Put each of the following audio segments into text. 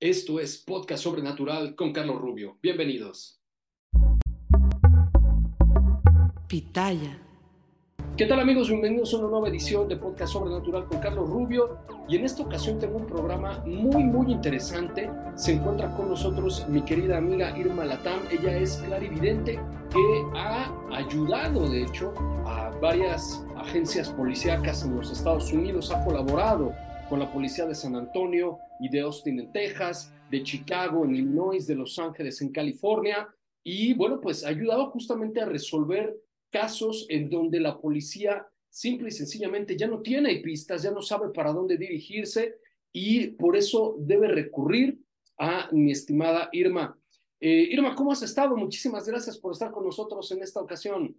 Esto es Podcast Sobrenatural con Carlos Rubio. Bienvenidos. Pitaya. ¿Qué tal amigos? Bienvenidos a una nueva edición de Podcast Sobrenatural con Carlos Rubio. Y en esta ocasión tengo un programa muy, muy interesante. Se encuentra con nosotros mi querida amiga Irma Latam. Ella es clarividente que ha ayudado, de hecho, a varias agencias policíacas en los Estados Unidos. Ha colaborado con la policía de San Antonio y de Austin en Texas, de Chicago en Illinois, de Los Ángeles en California. Y bueno, pues ha ayudado justamente a resolver casos en donde la policía simple y sencillamente ya no tiene pistas, ya no sabe para dónde dirigirse y por eso debe recurrir a mi estimada Irma. Eh, Irma, ¿cómo has estado? Muchísimas gracias por estar con nosotros en esta ocasión.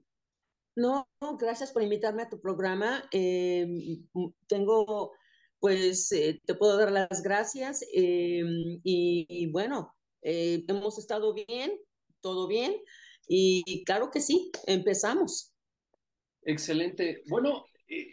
No, gracias por invitarme a tu programa. Eh, tengo pues eh, te puedo dar las gracias eh, y, bueno, eh, hemos estado bien, todo bien y claro que sí, empezamos. Excelente. Bueno,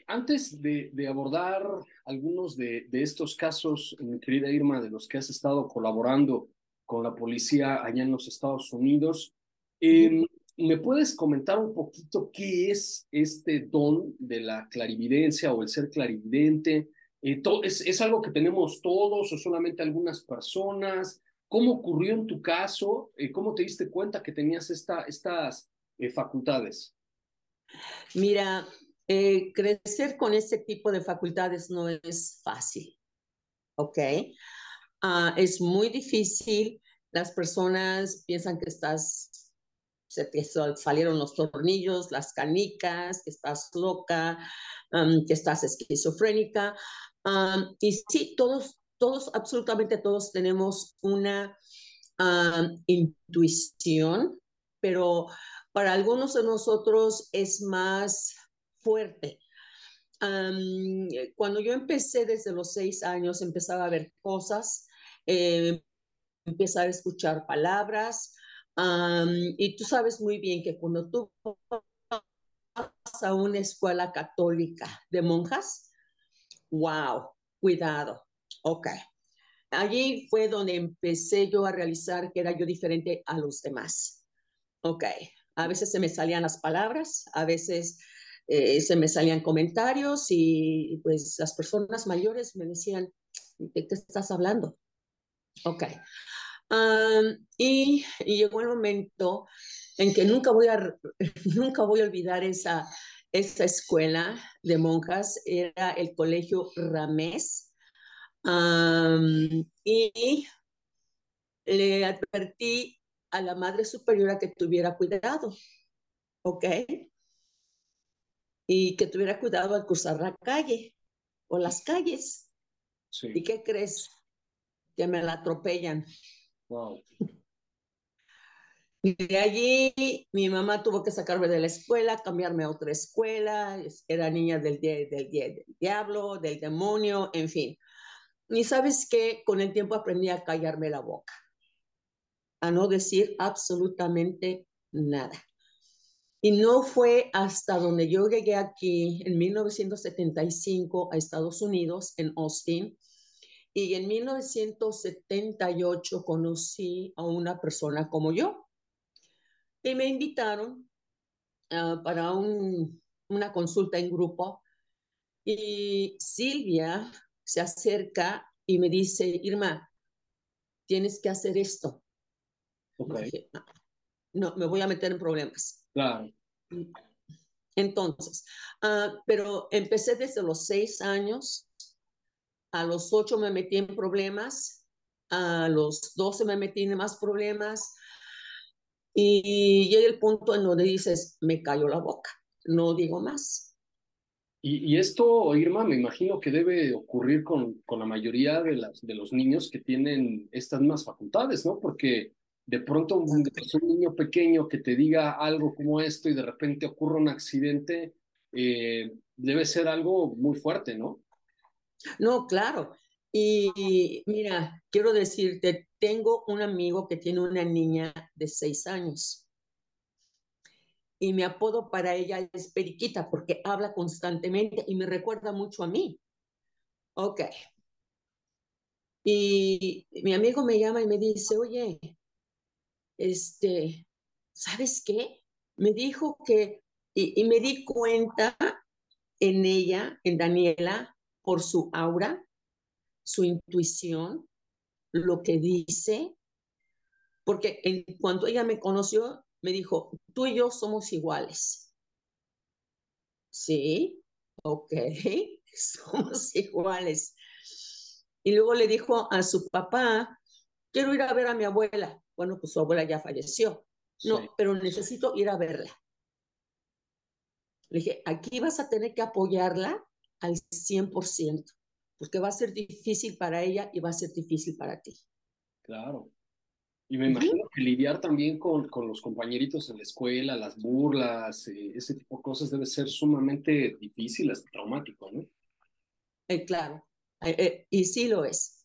antes de, abordar algunos de, estos casos, mi querida Irma, de los que has estado colaborando con la policía allá en los Estados Unidos, ¿me puedes comentar un poquito qué es este don de la clarividencia o el ser clarividente? Eh, es, algo que tenemos todos o solamente algunas personas? ¿Cómo ocurrió en tu caso? Eh, ¿Cómo te diste cuenta que tenías esta, estas eh, facultades? Mira, crecer con este tipo de facultades no es fácil, ¿ok? Ah, es muy difícil. Las personas piensan que estás, se salieron los tornillos, las canicas, que estás loca, que estás esquizofrénica y sí, todos, todos, absolutamente todos tenemos una intuición, pero para algunos de nosotros es más fuerte. cuando yo empecé desde los seis años, empezaba a ver cosas, eh, empezar a escuchar palabras, y tú sabes muy bien que cuando tú vas a una escuela católica de monjas, wow, cuidado, ok. Allí fue donde empecé yo a realizar que era yo diferente a los demás. Ok, a veces se me salían las palabras, a veces eh, se me salían comentarios y pues las personas mayores me decían, ¿de qué estás hablando? Ok. Y, y, llegó el momento en que nunca voy a, nunca voy a olvidar esa, esta escuela de monjas era el colegio Ramés y le advertí a la madre superiora que tuviera cuidado, ¿ok? Y que tuviera cuidado al cruzar la calle o las calles. ¿Y qué crees? Que me la atropellan. Wow. De allí mi mamá tuvo que sacarme de la escuela, cambiarme a otra escuela, era niña del, del, del diablo, del demonio, en fin. Y sabes que con el tiempo aprendí a callarme la boca, a no decir absolutamente nada. Y no fue hasta donde yo llegué aquí en 1975 a Estados Unidos, en Austin, y en 1978 conocí a una persona como yo, y me invitaron ah, para una consulta en grupo y Silvia se acerca y me dice, Irma, tienes que hacer esto. no, me voy a meter en problemas. Claro. Entonces, ah, pero empecé desde los seis años, a los ocho me metí en problemas, a los doce me metí en más problemas y llega el punto en donde dices, me cayó la boca, no digo más. Y, esto, Irma, me imagino que debe ocurrir con, con la mayoría de, las, de los niños que tienen estas mismas facultades, ¿no? Porque de pronto un, un niño pequeño que te diga algo como esto y de repente ocurre un accidente, eh, debe ser algo muy fuerte, ¿no? No, claro. Y mira, quiero decirte, tengo un amigo que tiene una niña de seis años. Y mi apodo para ella es Periquita porque habla constantemente y me recuerda mucho a mí. Ok. Y mi amigo me llama y me dice, oye, este, ¿sabes qué? Me dijo que, y, me di cuenta en ella, en Daniela, por su aura, su intuición, lo que dice, porque en cuanto ella me conoció, me dijo, tú y yo somos iguales. Sí, ok, somos iguales. Y luego le dijo a su papá, quiero ir a ver a mi abuela. Bueno, pues su abuela ya falleció. No, pero necesito ir a verla. Le dije, aquí vas a tener que apoyarla al 100%, porque va a ser difícil para ella y va a ser difícil para ti. Claro. Y me imagino que lidiar también con, con los compañeritos en la escuela, las burlas, eh, ese tipo de cosas debe ser sumamente difícil, hasta traumático, ¿no? Eh, claro, eh, y sí lo es.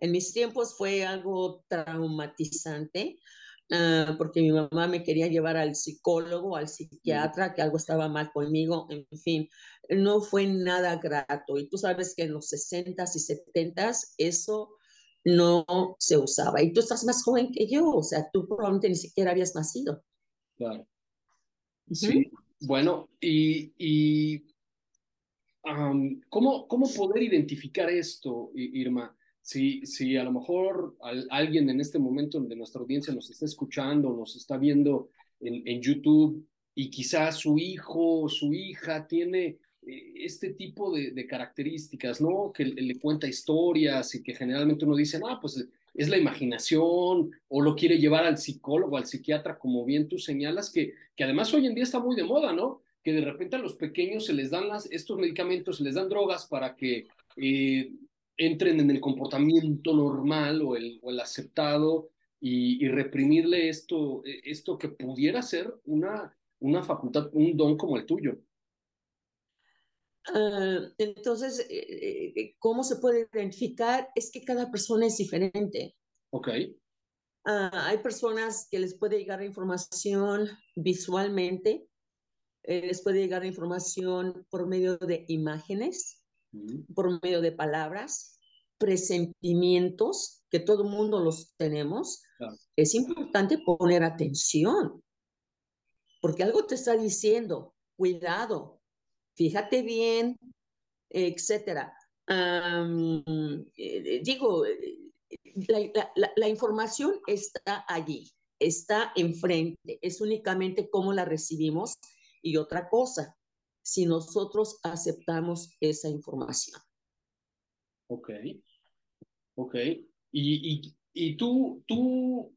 En mis tiempos fue algo traumatizante ah, porque mi mamá me quería llevar al psicólogo, al psiquiatra, que algo estaba mal conmigo, en fin, no fue nada grato. Y tú sabes que en los 60s y 70s eso no se usaba. Y tú estás más joven que yo, o sea, tú probablemente ni siquiera habías nacido. Claro. Sí, bueno, y, y ¿cómo, ¿cómo poder identificar esto, Irma? Si, si a lo mejor alguien en este momento de nuestra audiencia nos está escuchando, nos está viendo en, en YouTube y quizás su hijo o su hija tiene eh, este tipo de, características, ¿no? Que le, cuenta historias y que generalmente uno dice, ah, pues es la imaginación o lo quiere llevar al psicólogo, al psiquiatra, como bien tú señalas, que, que además hoy en día está muy de moda, ¿no? Que de repente a los pequeños se les dan las, estos medicamentos, se les dan drogas para que eh, entren en el comportamiento normal o el, o el aceptado y, reprimirle esto, e, esto que pudiera ser una, una facultad, un don como el tuyo. Ah, entonces, eh, eh, ¿cómo se puede identificar? Es que cada persona es diferente. Ok. Ah, hay personas que les puede llegar información visualmente, eh, les puede llegar información por medio de imágenes, por medio de palabras, presentimientos, que todo el mundo los tenemos, es importante poner atención, porque algo te está diciendo, cuidado, fíjate bien, etcétera. Eh, digo, la, información está allí, está enfrente, es únicamente cómo la recibimos y otra cosa, si nosotros aceptamos esa información. Ok, ok. Y, y, tú, tú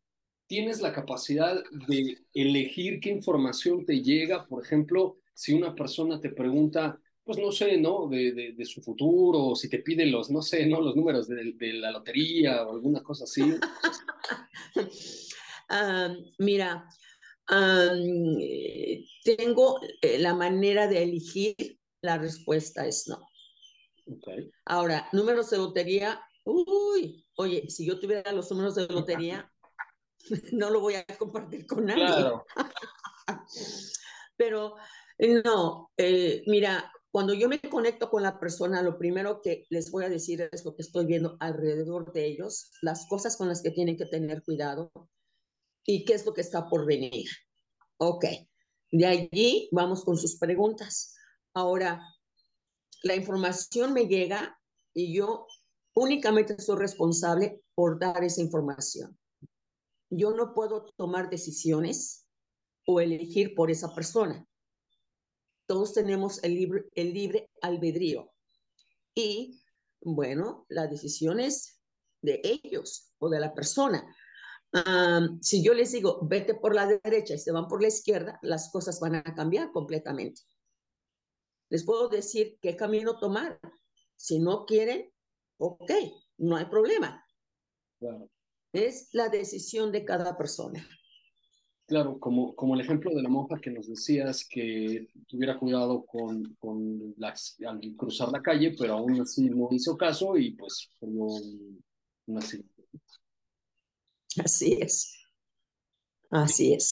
tienes la capacidad de elegir qué información te llega, por ejemplo, si una persona te pregunta, pues no sé, ¿no? De, de, su futuro, o si te pide los, no sé, ¿no? Los números de, de la lotería o alguna cosa así. Ah, mira, tengo eh, la manera de elegir, la respuesta es no. Ahora, números de lotería, uy, oye, si yo tuviera los números de lotería, no lo voy a compartir con nadie. Claro. Pero no, eh, mira, cuando yo me conecto con la persona, lo primero que les voy a decir es lo que estoy viendo alrededor de ellos, las cosas con las que tienen que tener cuidado y qué es lo que está por venir. Ok, de allí vamos con sus preguntas. Ahora, la información me llega y yo únicamente soy responsable por dar esa información. Yo no puedo tomar decisiones o elegir por esa persona. Todos tenemos el libre, el libre albedrío. Y bueno, la decisión es de ellos o de la persona. Si yo les digo, vete por la derecha y se van por la izquierda, las cosas van a cambiar completamente. Les puedo decir qué camino tomar. Si no quieren, ok, no hay problema. Es la decisión de cada persona. Claro, como, como el ejemplo de la monja que nos decías que tuviera cuidado con, con las, al cruzar la calle, pero aún así no hizo caso y pues como un accidente. Así es. Así es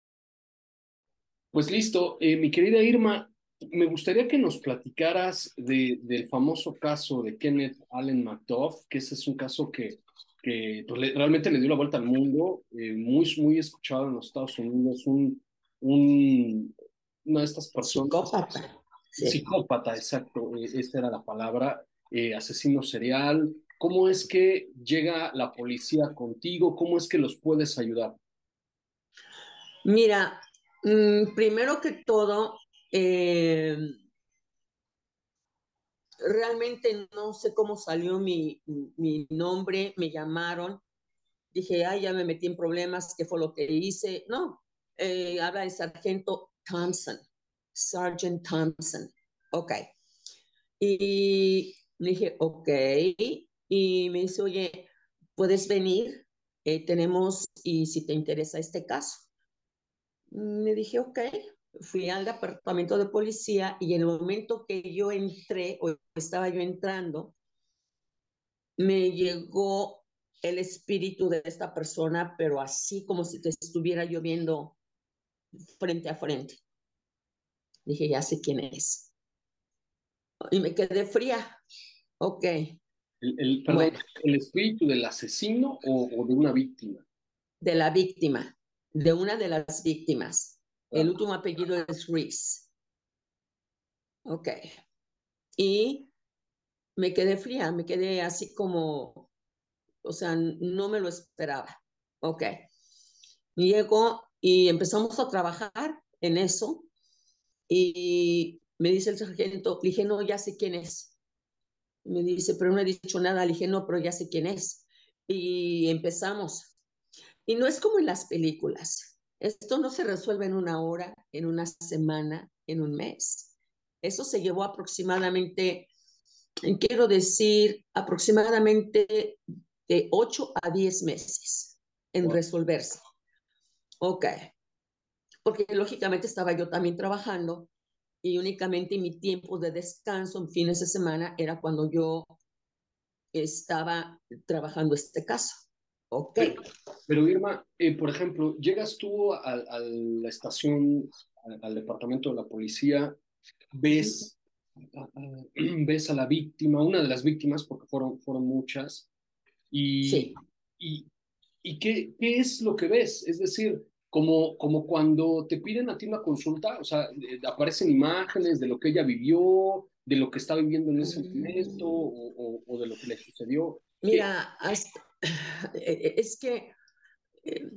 Pues listo, eh, mi querida Irma, me gustaría que nos platicaras de, del famoso caso de Kenneth Allen McDuff, que ese es un caso que, que pues, realmente le dio la vuelta al mundo, eh, muy, muy escuchado en los Estados Unidos, un, un, una de estas personas... Psicópata. Psicópata, exacto, eh, esa era la palabra, asesino serial. ¿Cómo es que llega la policía contigo? ¿Cómo es que los puedes ayudar? Mira, Mm, primero que todo, eh, realmente no sé cómo salió mi, mi, nombre, me llamaron, dije, ay, ya me metí en problemas, ¿qué fue lo que hice? No, eh, habla el sargento Thompson, Sergeant Thompson, ok. Y dije, ok, y me dice, oye, puedes venir, eh, tenemos, y si te interesa este caso me dije, ok, fui al departamento de policía y en el momento que yo entré o estaba yo entrando, me llegó el espíritu de esta persona, pero así como si te estuviera yo viendo frente a frente. Dije, ya sé quién es. Y me quedé fría. Ok. ¿El, el, espíritu del asesino o, o de una víctima? De la víctima de una de las víctimas. El último apellido es Reese. Ok. Y me quedé fría, me quedé así como, o sea, no me lo esperaba. Ok. Llego y empezamos a trabajar en eso. Y me dice el sargento, le dije, no, ya sé quién es. Me dice, pero no he dicho nada. Le dije, no, pero ya sé quién es. Y empezamos. Y no es como en las películas. Esto no se resuelve en una hora, en una semana, en un mes. Eso se llevó aproximadamente, quiero decir, aproximadamente de 8 a 10 meses en resolverse. Ok. Porque lógicamente estaba yo también trabajando y únicamente mi tiempo de descanso en fines de semana era cuando yo estaba trabajando este caso. Ok. Pero, Irma, eh, por ejemplo, llegas tú a, la estación, al, departamento de la policía, ves, a, ves a la víctima, una de las víctimas, porque fueron, fueron muchas, y, sí. y, y qué, qué, es lo que ves? Es decir, como, como cuando te piden a ti una consulta, o sea, aparecen imágenes de lo que ella vivió, de lo que está viviendo en ese momento, o, o de lo que le sucedió. Mira, hasta, Eh, es que, eh,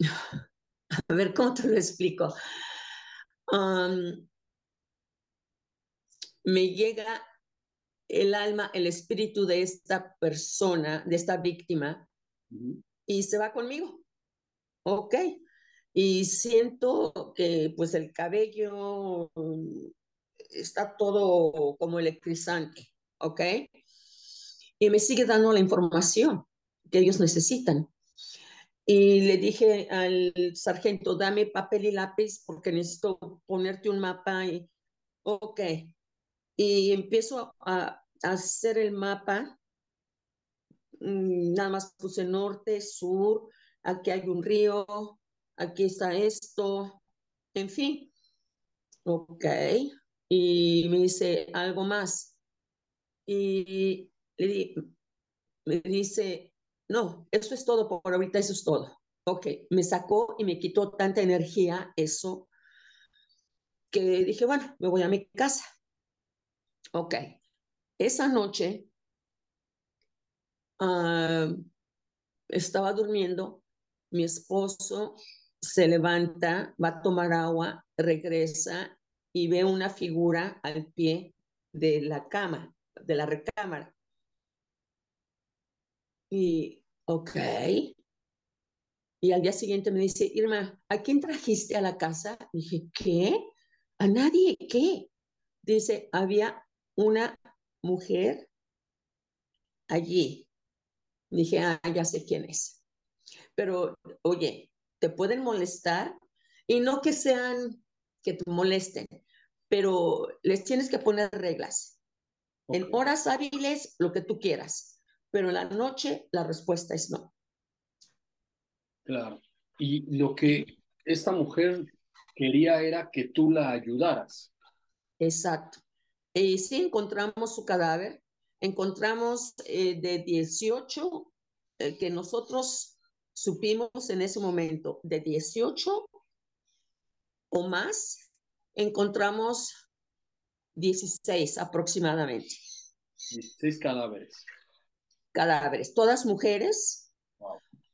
a ver, ¿cómo te lo explico? me llega el alma, el espíritu de esta persona, de esta víctima, y se va conmigo. Ok. Y siento que pues el cabello está todo como electrizante. Ok y me sigue dando la información que ellos necesitan. Y le dije al sargento, dame papel y lápiz porque necesito ponerte un mapa. Y, ok. Y empiezo a, hacer el mapa. Mm, nada más puse norte, sur, aquí hay un río, aquí está esto, en fin. Ok. Y me dice algo más. Y le, dice, no, eso es todo por ahorita, eso es todo. Ok, me sacó y me quitó tanta energía eso que dije, bueno, me voy a mi casa. Ok, esa noche ah, estaba durmiendo, mi esposo se levanta, va a tomar agua, regresa y ve una figura al pie de la cama, de la recámara. Y, ok. Y al día siguiente me dice, Irma, ¿a quién trajiste a la casa? dije, ¿qué? ¿A nadie? ¿Qué? Dice, había una mujer allí. Dije, ah, ya sé quién es. Pero, oye, te pueden molestar y no que sean, que te molesten, pero les tienes que poner reglas. En horas hábiles, lo que tú quieras, pero en la noche la respuesta es no. Claro. Y lo que esta mujer quería era que tú la ayudaras. Exacto. Y sí encontramos su cadáver, encontramos eh, de 18 eh, que nosotros supimos en ese momento, de 18 o más, encontramos 16 aproximadamente. 16 cadáveres. Cadáveres, todas mujeres,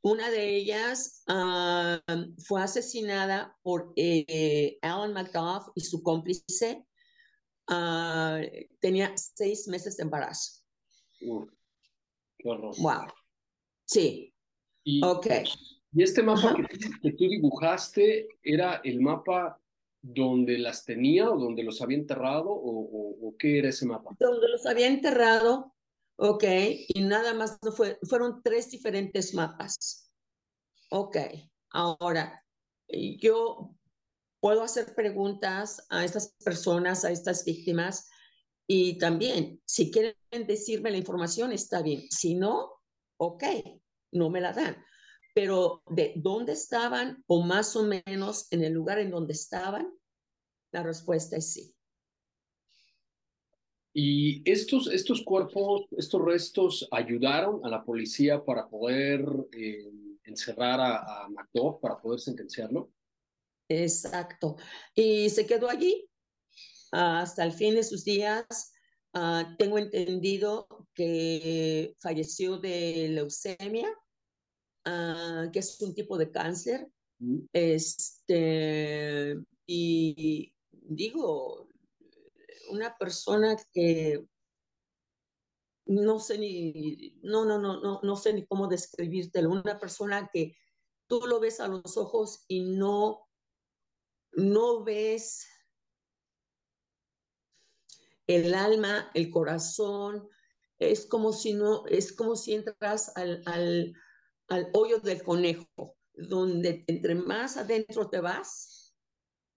una de ellas ah, fue asesinada por eh, Alan McDuff y su cómplice. Ah, tenía seis meses de embarazo. qué horror. Wow. Sí. Y, ok. ¿Y este mapa que, tú dibujaste era el mapa donde las tenía o donde los había enterrado o, o qué era ese mapa? Donde los había enterrado Ok, y nada más no fue, fueron tres diferentes mapas. Ok, ahora yo puedo hacer preguntas a estas personas, a estas víctimas, y también, si quieren decirme la información, está bien. Si no, ok, no me la dan. Pero de dónde estaban o más o menos en el lugar en donde estaban, la respuesta es sí. Y estos, estos cuerpos, estos restos ayudaron a la policía para poder eh, encerrar a, a para poder sentenciarlo. Exacto. Y se quedó allí hasta el fin de sus días. Ah, tengo entendido que falleció de leucemia, ah, que es un tipo de cáncer. Mm. Este, y digo, una persona que no sé ni, no, no, no, no, no sé ni cómo describírtelo, una persona que tú lo ves a los ojos y no, no ves el alma, el corazón, es como si no, es como si entras al, al, al hoyo del conejo, donde entre más adentro te vas,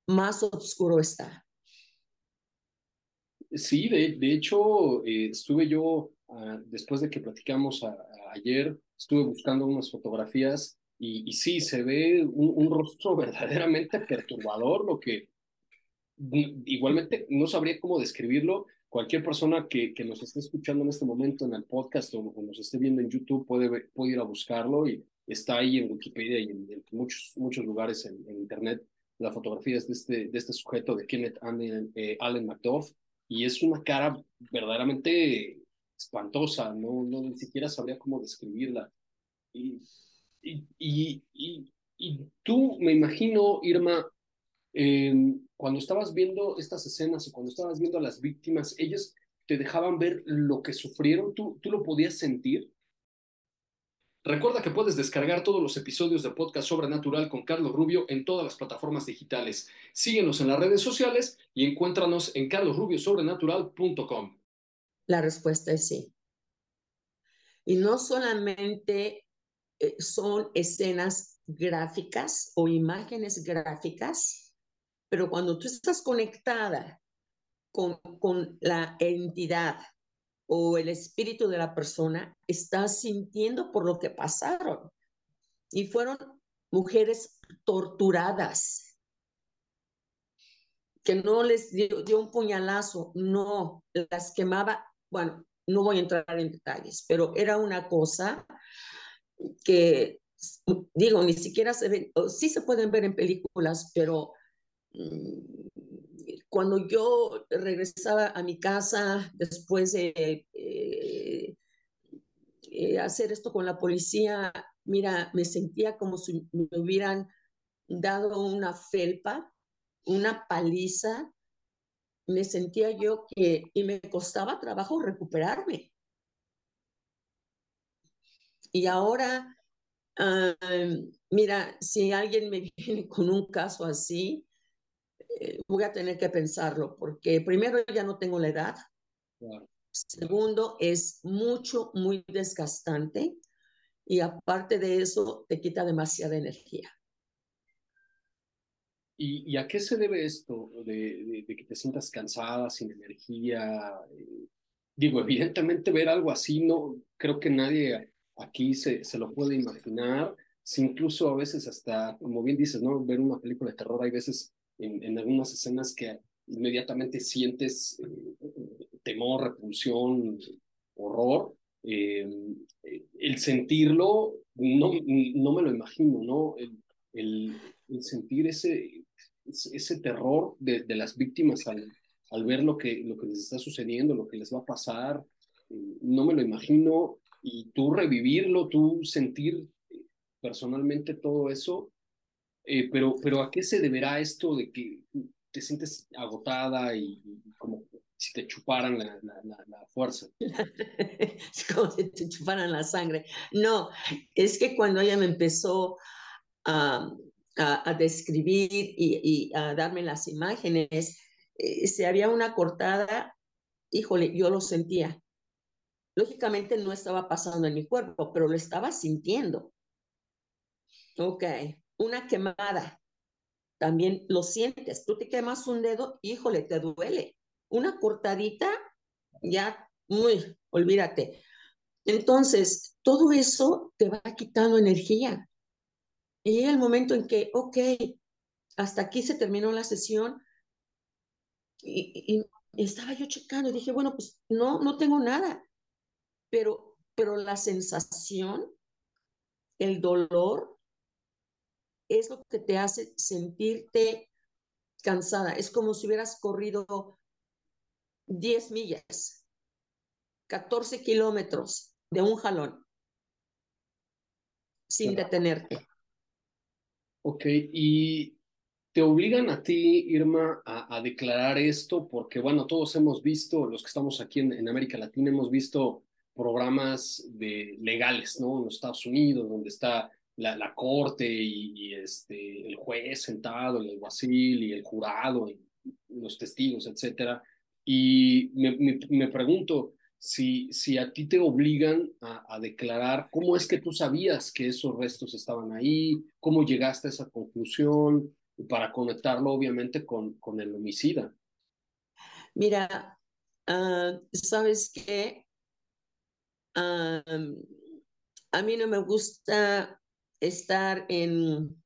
más oscuro está. Sí, de, de hecho, eh, estuve yo, ah, después de que platicamos ayer, estuve buscando unas fotografías y, y sí, se ve un, rostro verdaderamente perturbador, lo que igualmente no sabría cómo describirlo. Cualquier persona que, que nos esté escuchando en este momento en el podcast o, nos esté viendo en YouTube puede, puede ir a buscarlo y está ahí en Wikipedia y en, muchos, muchos lugares en, Internet. La fotografía es de este, de este sujeto, de Kenneth Allen, eh, Allen McDuff y es una cara verdaderamente espantosa, no, no ni siquiera sabría cómo describirla. Y, y, y, y tú, me imagino, Irma, em, cuando estabas viendo estas escenas o cuando estabas viendo a las víctimas, ellas te dejaban ver lo que sufrieron, ¿tú, tú lo podías sentir? Recuerda que puedes descargar todos los episodios de Podcast Sobrenatural con Carlos Rubio en todas las plataformas digitales. Síguenos en las redes sociales y encuéntranos en carlosrubiosobrenatural.com. La respuesta es sí. Y no solamente eh, son escenas gráficas o imágenes gráficas, pero cuando tú estás conectada con, con la entidad o el espíritu de la persona está sintiendo por lo que pasaron. Y fueron mujeres torturadas, que no les dio, un puñalazo, no, las quemaba, bueno, no voy a entrar en detalles, pero era una cosa que, digo, ni siquiera se ven, sí se pueden ver en películas, pero mm, cuando yo regresaba a mi casa después de eh, eh, hacer esto con la policía, mira, me sentía como si me hubieran dado una felpa, una paliza. Me sentía yo que, y me costaba trabajo recuperarme. Y ahora, mira, si alguien me viene con un caso así, eh, voy a tener que pensarlo, porque primero ya no tengo la edad. Segundo, es mucho, muy desgastante. Y aparte de eso, te quita demasiada energía. ¿Y, a qué se debe esto de, que te sientas cansada, sin energía? Eh, digo, evidentemente ver algo así, no creo que nadie aquí se, se lo puede imaginar. Si incluso a veces hasta, como bien dices, ¿no? Ver una película de terror, hay veces en, algunas escenas que inmediatamente sientes eh, temor, repulsión, horror. Eh, el sentirlo, no, no me lo imagino, ¿no? El, el, sentir ese, ese terror de, de las víctimas al, al, ver lo que, lo que les está sucediendo, lo que les va a pasar, eh, no me lo imagino. Y tú revivirlo, tú sentir personalmente todo eso, eh, pero, pero ¿a qué se deberá esto de que te sientes agotada y, como si te chuparan la, la, fuerza? como si te chuparan la sangre. No, es que cuando ella me empezó a, a, describir y, y, a darme las imágenes, eh, si había una cortada, híjole, yo lo sentía. Lógicamente no estaba pasando en mi cuerpo, pero lo estaba sintiendo. Ok, una quemada, también lo sientes. Tú te quemas un dedo, híjole, te duele. Una cortadita, ya, muy, olvídate. Entonces, todo eso te va quitando energía. Y el momento en que, ok, hasta aquí se terminó la sesión y, estaba yo checando y dije, bueno, pues no, no tengo nada. Pero, pero la sensación, el dolor, es lo que te hace sentirte cansada. Es como si hubieras corrido 10 millas, 14 kilómetros de un jalón, sin detenerte. Ok, y te obligan a ti, Irma, a, declarar esto, porque bueno, todos hemos visto, los que estamos aquí en, en América Latina, hemos visto programas de, legales, ¿no? En los Estados Unidos, donde está la, corte y, este, el juez sentado, el alguacil y el jurado, y los testigos, etcétera. Y me, me, pregunto si, si a ti te obligan a, declarar cómo es que tú sabías que esos restos estaban ahí, cómo llegaste a esa conclusión, para conectarlo obviamente con, con el homicida. Mira, ah, sabes que ah, a mí no me gusta estar en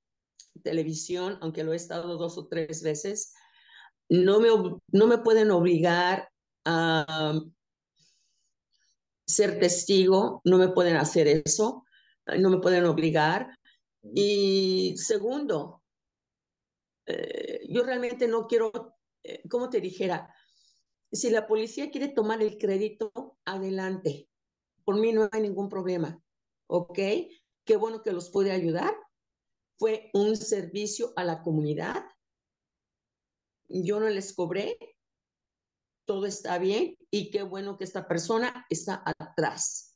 televisión, aunque lo he estado dos o tres veces, no me, no me pueden obligar a ser testigo, no me pueden hacer eso, no me pueden obligar. Y segundo, eh, yo realmente no quiero, eh, como te dijera, si la policía quiere tomar el crédito, adelante. Por mí no hay ningún problema, ¿ok? Qué bueno que los puede ayudar. Fue un servicio a la comunidad. Yo no les cobré. Todo está bien y qué bueno que esta persona está atrás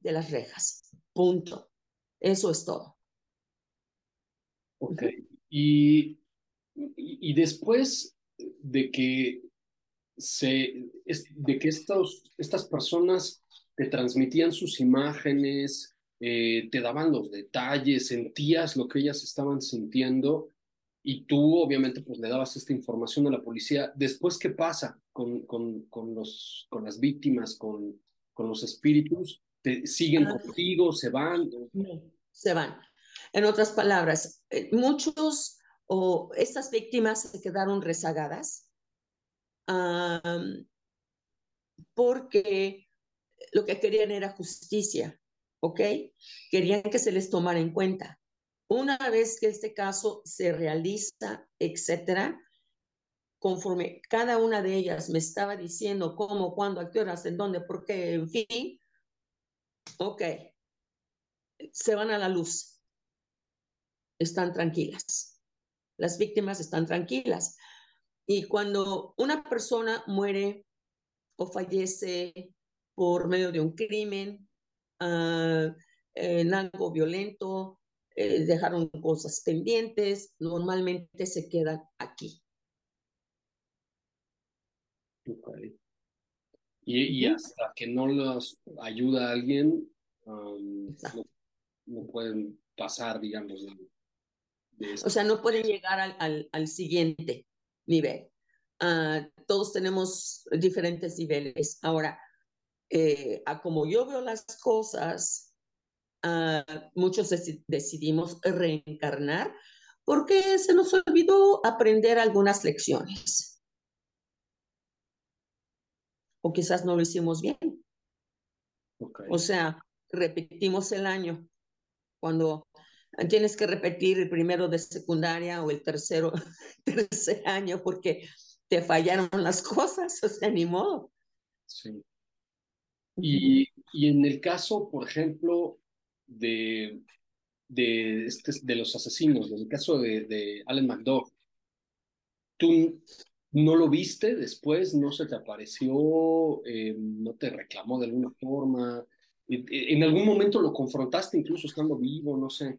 de las rejas. Punto. Eso es todo. Ok. Y, y, después de que se, de que estas personas te transmitían sus imágenes, eh, te daban los detalles, sentías lo que ellas estaban sintiendo. y tú obviamente pues le dabas esta información a la policía. Después, ¿qué pasa con, con, con, los, con las víctimas, con, con los espíritus? ¿Te siguen Ah. contigo? ¿Se van? Se van. En otras palabras, eh, muchos o estas víctimas se quedaron rezagadas porque lo que querían era justicia, ¿ok? Querían que se les tomara en cuenta. Una vez que este caso se realiza, etcétera, conforme cada una de ellas me estaba diciendo cómo, cuándo, a en dónde, por qué, en fin, ok, se van a la luz. Están tranquilas. Las víctimas están tranquilas. Y cuando una persona muere o fallece por medio de un crimen, ah, en algo violento, eh, dejaron cosas pendientes, normalmente se quedan aquí. Ok. Y, y hasta que no los ayuda a alguien, um, no, no pueden pasar, digamos, de, de O sea, no pueden llegar al, al, al siguiente nivel. Ah, todos tenemos diferentes niveles. Ahora, eh, a como yo veo las cosas, ah, muchos deci- decidimos reencarnar porque se nos olvidó aprender algunas lecciones o quizás no lo hicimos bien. Ok. O sea, repetimos el año cuando tienes que repetir el primero de secundaria o el tercero, tercer año porque te fallaron las cosas, o sea, ni modo. Sí. Y, y en el caso, por ejemplo, de, de, este, de los asesinos, en el caso de, de Allen McDowell, ¿tú no lo viste después? ¿No se te apareció? Eh, ¿no te reclamó de alguna forma? ¿En, en algún momento lo confrontaste incluso estando vivo? No sé.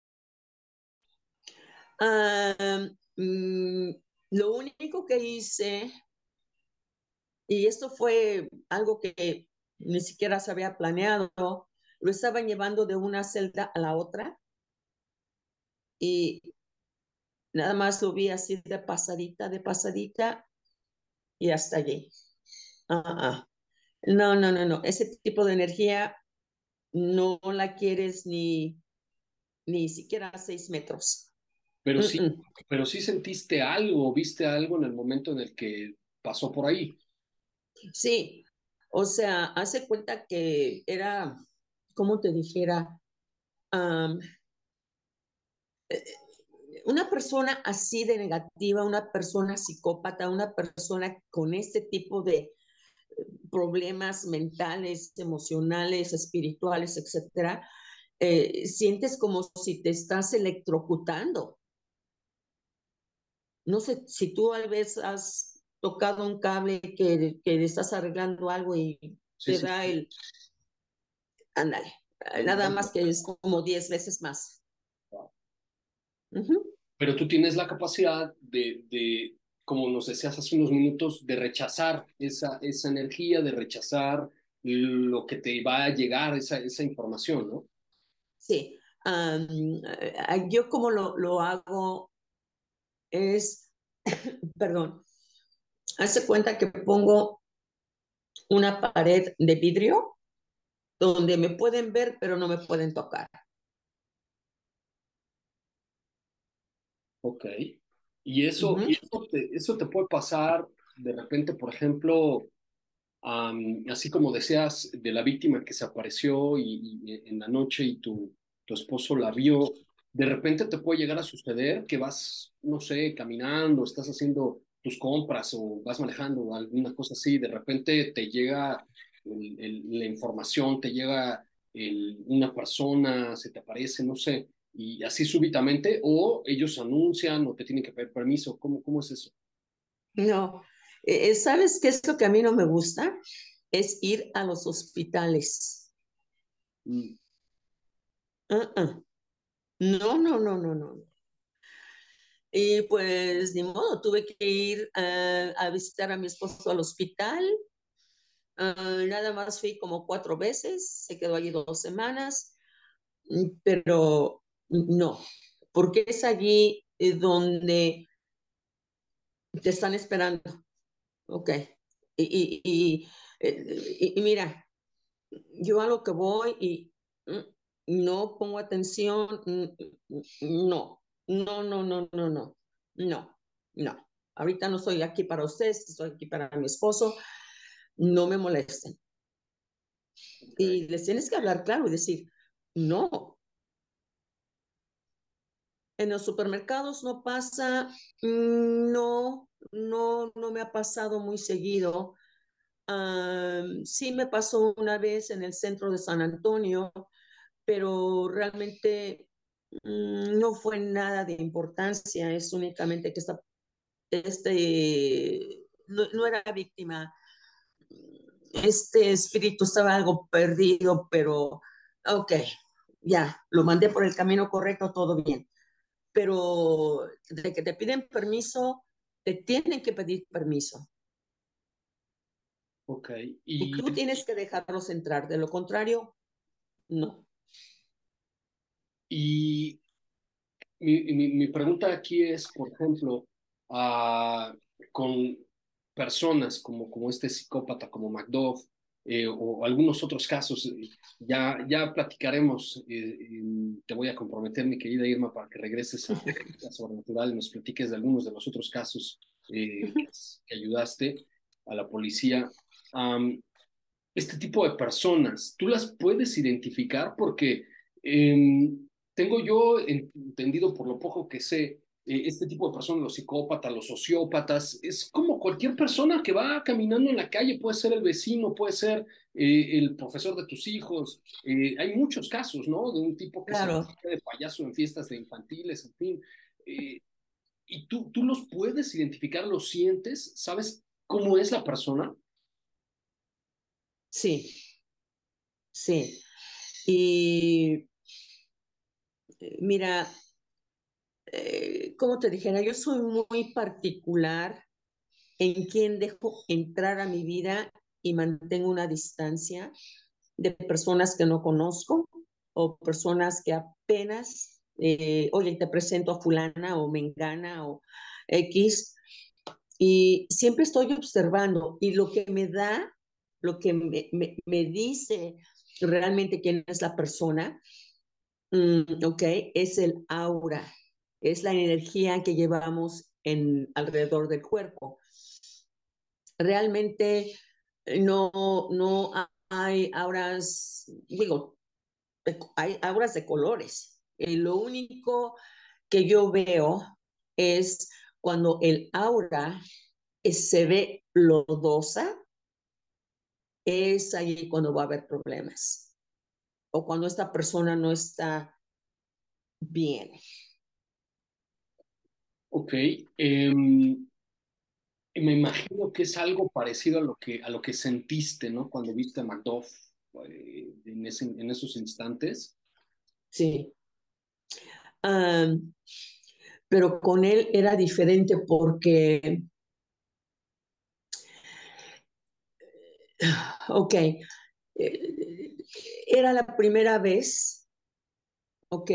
Mm, lo único que hice, y esto fue algo que ni siquiera se había planeado, lo estaban llevando de una celda a la otra y nada más lo vi así de pasadita, de pasadita y hasta allí. Ah, ah. No, no, no, no. Ese tipo de energía no la quieres ni, ni siquiera a seis metros. Pero Mm, sí, mm. pero sí sentiste algo, viste algo en el momento en el que pasó por ahí. Sí, o sea, hace cuenta que era, ¿cómo te dijera? Eh, una persona así de negativa, una persona psicópata, una persona con este tipo de problemas mentales, emocionales, espirituales, etcétera, eh, sientes como si te estás electrocutando. No sé si tú a veces has tocado un cable que, que estás arreglando algo y Sí, te sí, da el, ándale, nada más que es como 10 veces más. Pero tú tienes la capacidad de, de, como nos decías hace unos minutos, de rechazar esa, esa energía, de rechazar lo que te va a llegar, esa, esa información, ¿no? Sí, eh, yo como lo, lo hago es, perdón, hace cuenta que pongo una pared de vidrio donde me pueden ver, pero no me pueden tocar. Ok. Y eso, y eso, te, eso te puede pasar de repente, por ejemplo, así como deseas de la víctima que se apareció y, y en la noche y tu, tu esposo la vio, de repente te puede llegar a suceder que vas, no sé, caminando, estás haciendo tus compras o vas manejando alguna cosa así, de repente te llega el- el- la información, te llega el- una persona, se te aparece, no sé. y así súbitamente, o ellos anuncian o te tienen que pedir permiso? ¿Cómo, cómo es eso? No, eh, eh, ¿sabes qué es lo que a mí no me gusta? Es ir a los hospitales. Mm. Uh-uh. No, no, no, no, no. Y pues ni modo, tuve que ir a visitar a mi esposo al hospital. Ah, nada más fui como cuatro veces, se quedó allí dos semanas, mm, pero no, porque es allí eh, donde te están esperando. Ok. Y, y, y, y, mira, yo a lo que voy y mm, no pongo atención, no, no, no, no, no, no, no, no. Ahorita no estoy aquí para ustedes, estoy aquí para mi esposo. No me molesten. Y les tienes que hablar claro y decir, no, en los supermercados no pasa, mm, no, no, no me ha pasado muy seguido. sí me pasó una vez en el centro de San Antonio, pero realmente mm, no fue nada de importancia, es únicamente que esta, este, no, no era víctima. Este espíritu estaba algo perdido, pero ok, ya, lo mandé por el camino correcto, todo bien pero de que te piden permiso, te tienen que pedir permiso. Ok. Y, tú tienes que dejarlos entrar, de lo contrario, no. Y mi, pregunta aquí es, por ejemplo, uh, con personas como, como este psicópata, como Macduff, eh, o algunos otros casos. Eh, ya, ya platicaremos. Eh, te voy a comprometer, mi querida Irma, para que regreses a la sobrenatural y nos platiques de algunos de los otros casos que, ayudaste a la policía. este tipo de personas, ¿tú las puedes identificar? Porque em, tengo yo entendido por lo poco que sé eh, este tipo de personas, los psicópatas, los sociópatas, es como cualquier persona que va caminando en la calle, puede ser el vecino, puede ser eh, el profesor de tus hijos. Eh, hay muchos casos, ¿no? De un tipo que se se de payaso en fiestas de infantiles, en fin. y tú, tú los puedes identificar, los sientes, ¿sabes cómo es la persona? Sí, sí. Y mira, eh, como te dijera, yo soy muy particular en quién dejo entrar a mi vida y mantengo una distancia de personas que no conozco o personas que apenas, eh, oye, te presento a fulana o mengana o X, y siempre estoy observando y lo que me da, lo que me, me, dice realmente quién es la persona, mm, ok, es el aura, es la energía que llevamos en, alrededor del cuerpo. Realmente eh, no, no hay auras, digo, hay auras de colores. Y lo único que yo veo es cuando el aura se ve lodosa, es ahí cuando va a haber problemas. O cuando esta persona no está bien. Ok. Em, me imagino que es algo parecido a lo que, a lo que sentiste, ¿no? Cuando viste a Macduff eh, en, en, esos instantes. Sí. pero con él era diferente porque, ok, eh, era la primera vez, ok,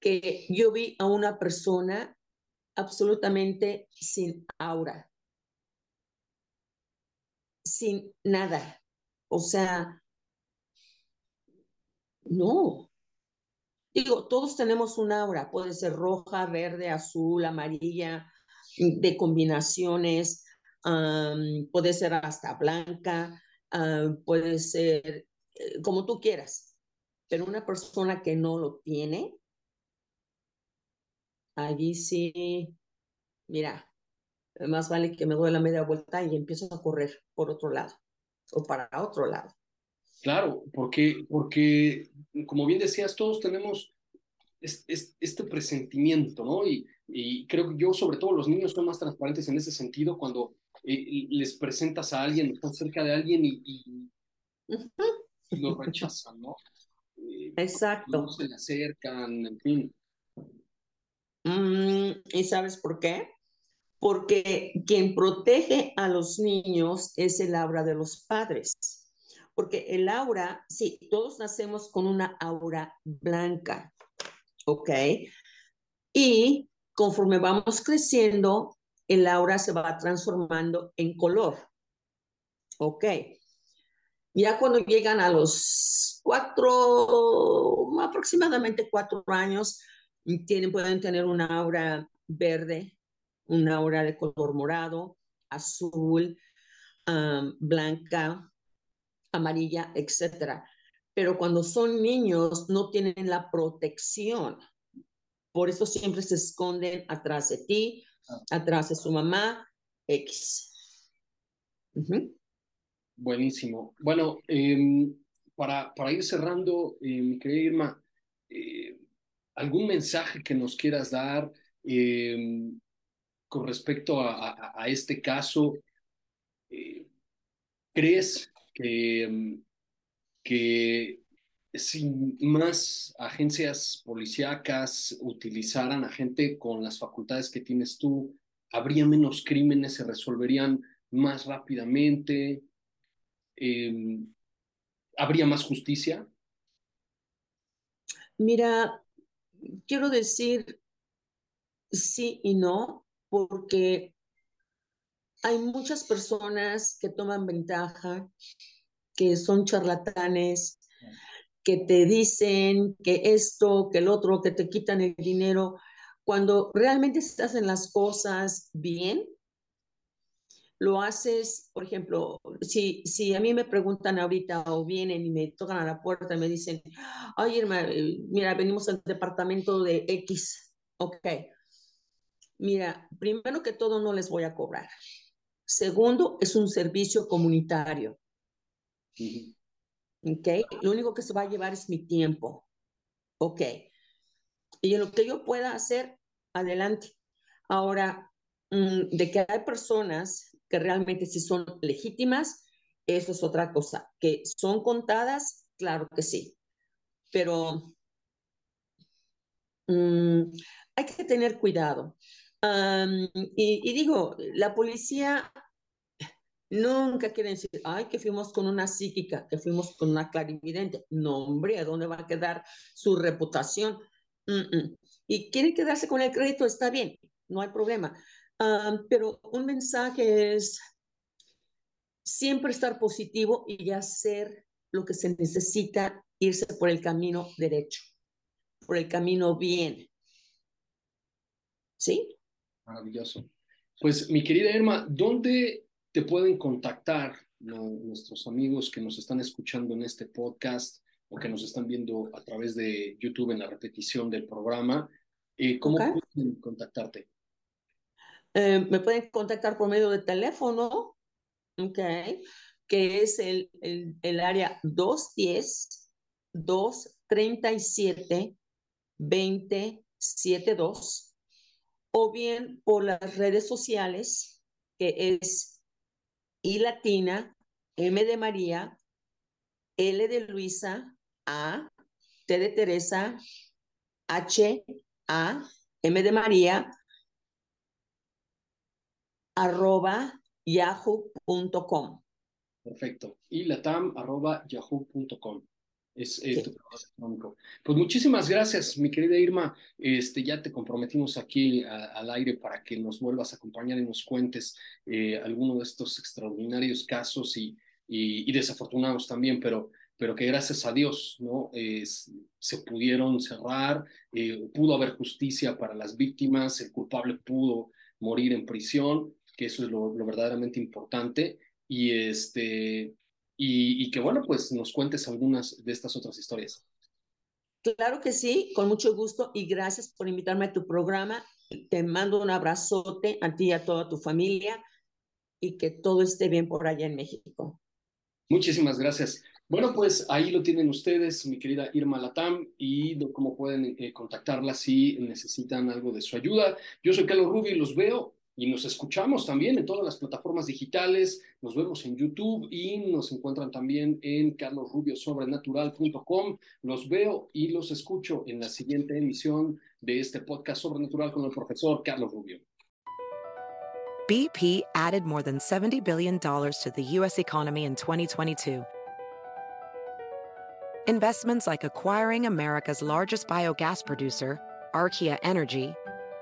que yo vi a una persona absolutamente sin aura, sin nada. O sea, no. Digo, todos tenemos un aura, puede ser roja, verde, azul, amarilla, de combinaciones, puede ser hasta blanca, puede ser eh, como tú quieras, pero una persona que no lo tiene, allí sí, mira, más vale que me doy la media vuelta y empiezo a correr por otro lado o para otro lado. Claro, porque, porque como bien decías, todos tenemos este presentimiento, ¿no? Y, y, creo que yo, sobre todo, los niños son más transparentes en ese sentido cuando eh, les presentas a alguien, están cerca de alguien y, y, lo rechazan, ¿no? Eh, Exacto. No se le acercan, en fin. Mm, ¿Y sabes por qué? Porque quien protege a los niños es el aura de los padres. Porque el aura, sí, todos nacemos con una aura blanca, ¿ok? Y conforme vamos creciendo, el aura se va transformando en color, ¿ok? Ya cuando llegan a los cuatro, aproximadamente cuatro años, tienen, pueden tener una aura verde, una aura de color morado, azul, blanca, amarilla, etcétera. Pero cuando son niños no tienen la protección. Por eso siempre se esconden atrás de ti, ah. atrás de su mamá, X. Buenísimo. Bueno, em, para, para, ir cerrando, eh, mi querida Irma, eh, ¿algún mensaje que nos quieras dar em, con respecto a, a este caso? Eh, ¿Crees que, em, que si más agencias policíacas utilizaran a gente con las facultades que tienes tú, habría menos crímenes, se resolverían más rápidamente, eh, habría más justicia? Mira, quiero decir sí y no, porque hay muchas personas que toman ventaja, que son charlatanes, que te dicen que esto, que el otro, que te quitan el dinero. Cuando realmente estás en las cosas bien, lo haces, por ejemplo, si, si a mí me preguntan ahorita o vienen y me tocan a la puerta y me dicen, ay, hermano, mira, venimos al departamento de X, ok. Mira, primero que todo no les voy a cobrar. Segundo, es un servicio comunitario. ¿Ok? Lo único que se va a llevar es mi tiempo. ¿Ok? Y en lo que yo pueda hacer, adelante. Ahora, mm, de que hay personas que realmente sí son legítimas, eso es otra cosa. Que son contadas, claro que sí. Pero mm, hay que tener cuidado. y, digo, la policía Nunca quieren decir, ay, que fuimos con una psíquica, que fuimos con una clarividente. No, hombre, ¿a dónde va a quedar su reputación? Y quieren quedarse con el crédito, está bien, no hay problema. pero un mensaje es siempre estar positivo y hacer lo que se necesita, irse por el camino derecho, por el camino bien. ¿Sí? Maravilloso. Pues mi querida Irma, ¿dónde te pueden contactar nuestros amigos que nos están escuchando en este podcast o que nos están viendo a través de YouTube en la repetición del programa? Eh, ¿Cómo pueden contactarte? Eh, me pueden contactar por medio de teléfono, okay, que es el, el, el área 210-237-2072, o bien por las redes sociales, que es I latina, M de María, L de Luisa, A, T de Teresa, H, A, M de María, arroba yahoo.com. Perfecto. Y latam arroba yahoo.com es eh, tu electrónico. Pues muchísimas gracias, mi querida Irma. Este, ya te comprometimos aquí al aire para que nos vuelvas a acompañar y nos cuentes eh, alguno de estos extraordinarios casos y, y, desafortunados también, pero, pero que gracias a Dios ¿no? se pudieron cerrar, eh, pudo haber justicia para las víctimas, el culpable pudo morir en prisión, que eso es lo, lo verdaderamente importante. Y este, y, que bueno, pues nos cuentes algunas de estas otras historias. Claro que sí, con mucho gusto y gracias por invitarme a tu programa. Te mando un abrazote a ti y a toda tu familia y que todo esté bien por allá en México. Muchísimas gracias. Bueno, pues ahí lo tienen ustedes, mi querida Irma Latam, y cómo pueden eh, contactarla si necesitan algo de su ayuda. Yo soy Carlos Rubio y los veo y nos escuchamos también en todas las plataformas digitales. Nos vemos en YouTube y nos encuentran también en carlosrubiosobrenatural.com. Los veo y los escucho en la siguiente emisión de este podcast Sobrenatural con el profesor Carlos Rubio. BP added more than $70 billion to the U.S. economy in 2022. Investments like acquiring America's largest biogas producer, Archaea Energy,